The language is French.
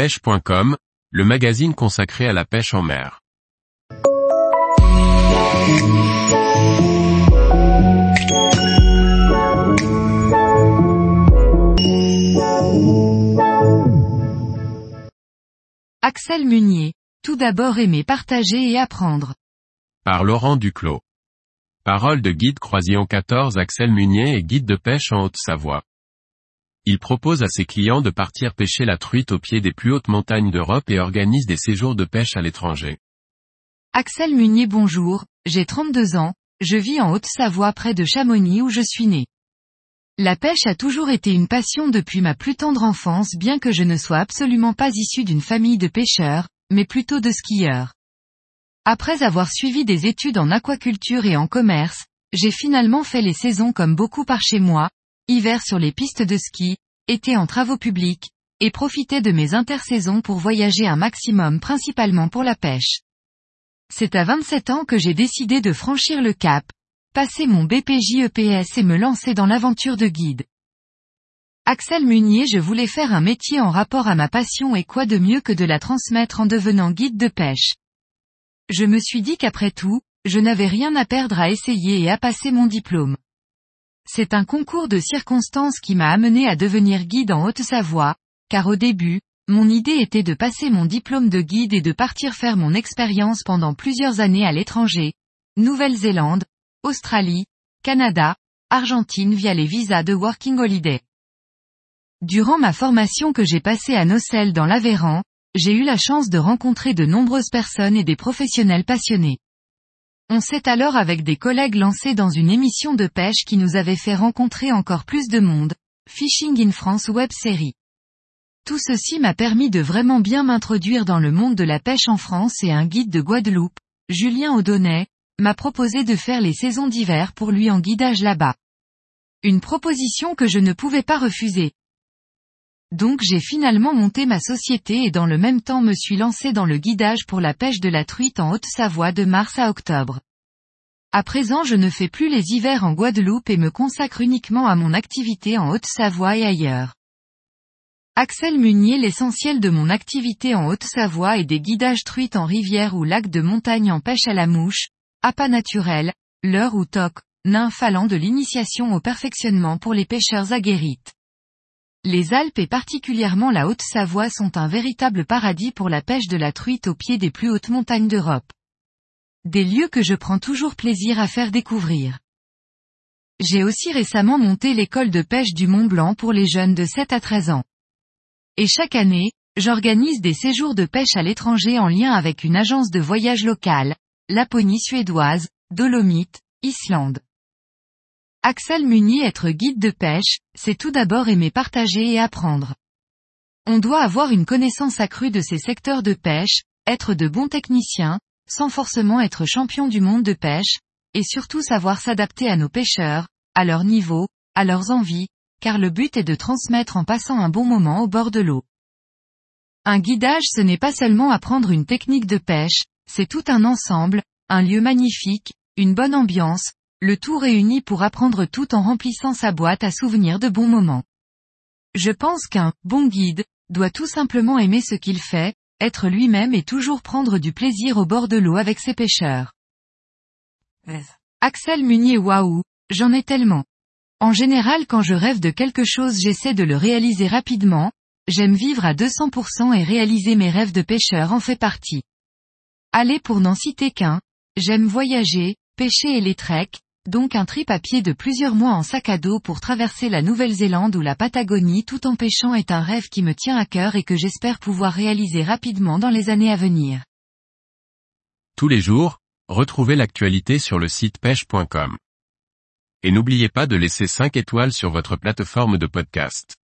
pêche.com, le magazine consacré à la pêche en mer. Axel Munier. Tout d'abord aimer partager et apprendre. Par Laurent Duclos. Parole de guide croisillon 14 Axel Munier et guide de pêche en Haute-Savoie. Il propose à ses clients de partir pêcher la truite au pied des plus hautes montagnes d'Europe et organise des séjours de pêche à l'étranger. Axel Munier bonjour, j'ai 32 ans, je vis en Haute-Savoie près de Chamonix où je suis né. La pêche a toujours été une passion depuis ma plus tendre enfance bien que je ne sois absolument pas issu d'une famille de pêcheurs, mais plutôt de skieurs. Après avoir suivi des études en aquaculture et en commerce, j'ai finalement fait les saisons comme beaucoup par chez moi, hiver sur les pistes de ski, été en travaux publics, et profité de mes intersaisons pour voyager un maximum principalement pour la pêche. C'est à 27 ans que j'ai décidé de franchir le cap, passer mon BPJ EPS et me lancer dans l'aventure de guide. Axel Munier je voulais faire un métier en rapport à ma passion et quoi de mieux que de la transmettre en devenant guide de pêche. Je me suis dit qu'après tout, je n'avais rien à perdre à essayer et à passer mon diplôme. C'est un concours de circonstances qui m'a amené à devenir guide en Haute-Savoie, car au début, mon idée était de passer mon diplôme de guide et de partir faire mon expérience pendant plusieurs années à l'étranger, Nouvelle-Zélande, Australie, Canada, Argentine via les visas de Working Holiday. Durant ma formation que j'ai passée à Nocelle dans l'Aveyran, j'ai eu la chance de rencontrer de nombreuses personnes et des professionnels passionnés. On s'est alors avec des collègues lancés dans une émission de pêche qui nous avait fait rencontrer encore plus de monde, Fishing in France web série. Tout ceci m'a permis de vraiment bien m'introduire dans le monde de la pêche en France et un guide de Guadeloupe, Julien Audonnet, m'a proposé de faire les saisons d'hiver pour lui en guidage là-bas. Une proposition que je ne pouvais pas refuser. Donc j'ai finalement monté ma société et dans le même temps me suis lancé dans le guidage pour la pêche de la truite en Haute-Savoie de mars à octobre. À présent je ne fais plus les hivers en Guadeloupe et me consacre uniquement à mon activité en Haute-Savoie et ailleurs. Axel Munier L'essentiel de mon activité en Haute-Savoie est des guidages truites en rivière ou lac de montagne en pêche à la mouche, appât naturel, leurre ou toc, nymphe allant de l'initiation au perfectionnement pour les pêcheurs aguerrites. Les Alpes et particulièrement la Haute-Savoie sont un véritable paradis pour la pêche de la truite au pied des plus hautes montagnes d'Europe. Des lieux que je prends toujours plaisir à faire découvrir. J'ai aussi récemment monté l'école de pêche du Mont Blanc pour les jeunes de 7 à 13 ans. Et chaque année, j'organise des séjours de pêche à l'étranger en lien avec une agence de voyage locale, Laponie suédoise, Dolomite, Islande. Axel Munier être guide de pêche, c'est tout d'abord aimer partager et apprendre. On doit avoir une connaissance accrue de ces secteurs de pêche, être de bons techniciens, sans forcément être champion du monde de pêche, et surtout savoir s'adapter à nos pêcheurs, à leur niveau, à leurs envies, car le but est de transmettre en passant un bon moment au bord de l'eau. Un guidage ce n'est pas seulement apprendre une technique de pêche, c'est tout un ensemble, un lieu magnifique, une bonne ambiance, le tout réuni pour apprendre tout en remplissant sa boîte à souvenirs de bons moments. Je pense qu'un bon guide doit tout simplement aimer ce qu'il fait, être lui-même et toujours prendre du plaisir au bord de l'eau avec ses pêcheurs. Axel Munier waouh, j'en ai tellement. En général quand je rêve de quelque chose j'essaie de le réaliser rapidement, j'aime vivre à 200% et réaliser mes rêves de pêcheur en fait partie. Allez pour n'en citer qu'un, j'aime voyager, pêcher et les treks, donc un trip à pied de plusieurs mois en sac à dos pour traverser la Nouvelle-Zélande ou la Patagonie tout en pêchant est un rêve qui me tient à cœur et que j'espère pouvoir réaliser rapidement dans les années à venir. Tous les jours, retrouvez l'actualité sur le site pêche.com. Et n'oubliez pas de laisser 5 étoiles sur votre plateforme de podcast.